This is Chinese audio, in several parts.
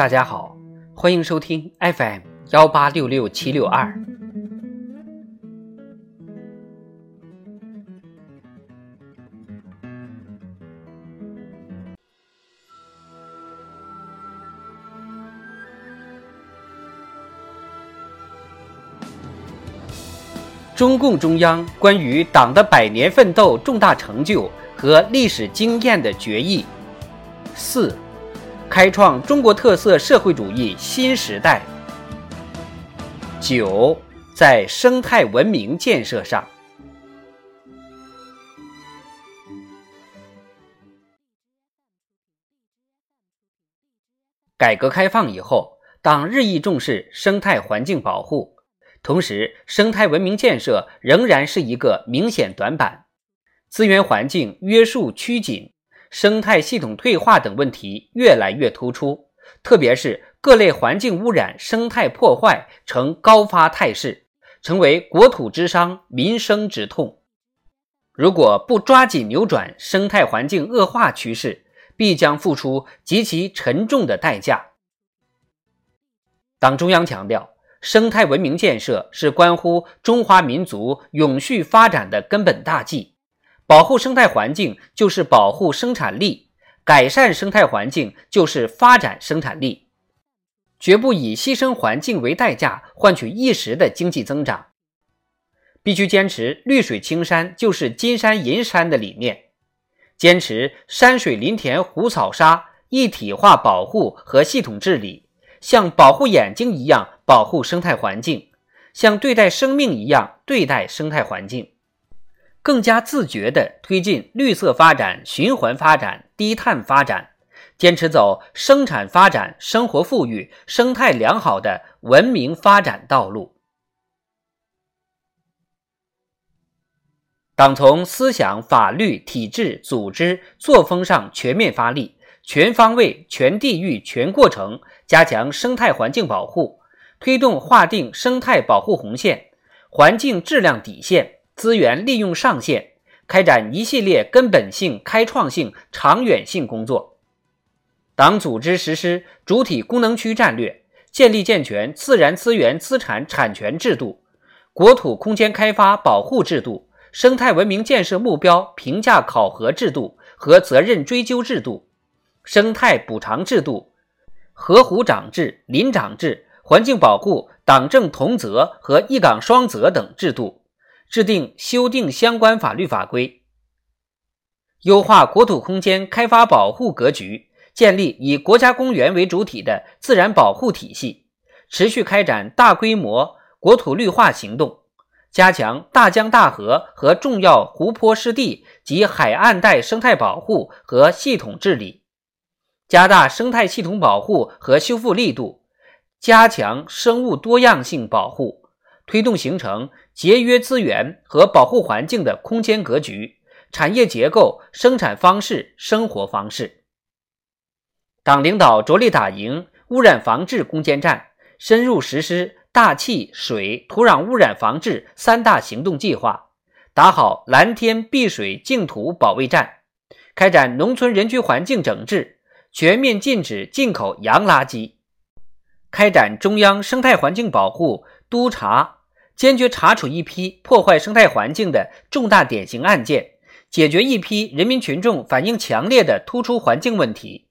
大家好，欢迎收听 FM 幺八六六七六二。中共中央关于党的百年奋斗重大成就和历史经验的决议四。开创中国特色社会主义新时代。九，在生态文明建设上，改革开放以后，党日益重视生态环境保护，同时，生态文明建设仍然是一个明显短板，资源环境约束趋紧。生态系统退化等问题越来越突出，特别是各类环境污染、生态破坏呈高发态势，成为国土之伤、民生之痛。如果不抓紧扭转生态环境恶化趋势，必将付出极其沉重的代价。党中央强调，生态文明建设是关乎中华民族永续发展的根本大计。保护生态环境就是保护生产力，改善生态环境就是发展生产力，绝不以牺牲环境为代价换取一时的经济增长。必须坚持“绿水青山就是金山银山”的理念，坚持山水林田湖草沙一体化保护和系统治理，像保护眼睛一样保护生态环境，像对待生命一样对待生态环境。更加自觉地推进绿色发展、循环发展、低碳发展，坚持走生产发展、生活富裕、生态良好的文明发展道路。党从思想、法律、体制、组织、作风上全面发力，全方位、全地域、全过程加强生态环境保护，推动划定生态保护红线、环境质量底线。资源利用上限，开展一系列根本性、开创性、长远性工作。党组织实施主体功能区战略，建立健全自然资源资产产权制度、国土空间开发保护制度、生态文明建设目标评价考核制度和责任追究制度、生态补偿制度、河湖长制、林长制、环境保护党政同责和一岗双责等制度。制定、修订相关法律法规，优化国土空间开发保护格局，建立以国家公园为主体的自然保护体系，持续开展大规模国土绿化行动，加强大江大河和重要湖泊湿地及海岸带生态保护和系统治理，加大生态系统保护和修复力度，加强生物多样性保护。推动形成节约资源和保护环境的空间格局、产业结构、生产方式、生活方式。党领导着力打赢污染防治攻坚战，深入实施大气、水、土壤污染防治三大行动计划，打好蓝天碧水净土保卫战，开展农村人居环境整治，全面禁止进口洋垃圾，开展中央生态环境保护督查。坚决查处一批破坏生态环境的重大典型案件，解决一批人民群众反映强烈的突出环境问题。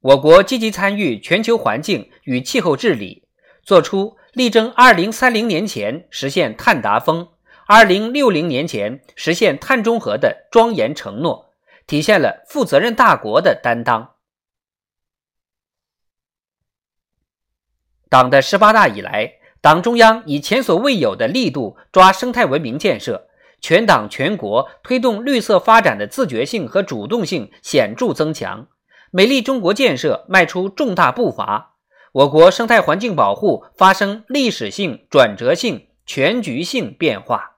我国积极参与全球环境与气候治理，作出力争2030年前实现碳达峰、2060年前实现碳中和的庄严承诺，体现了负责任大国的担当。党的十八大以来。党中央以前所未有的力度抓生态文明建设，全党全国推动绿色发展的自觉性和主动性显著增强，美丽中国建设迈出重大步伐，我国生态环境保护发生历史性、转折性、全局性变化。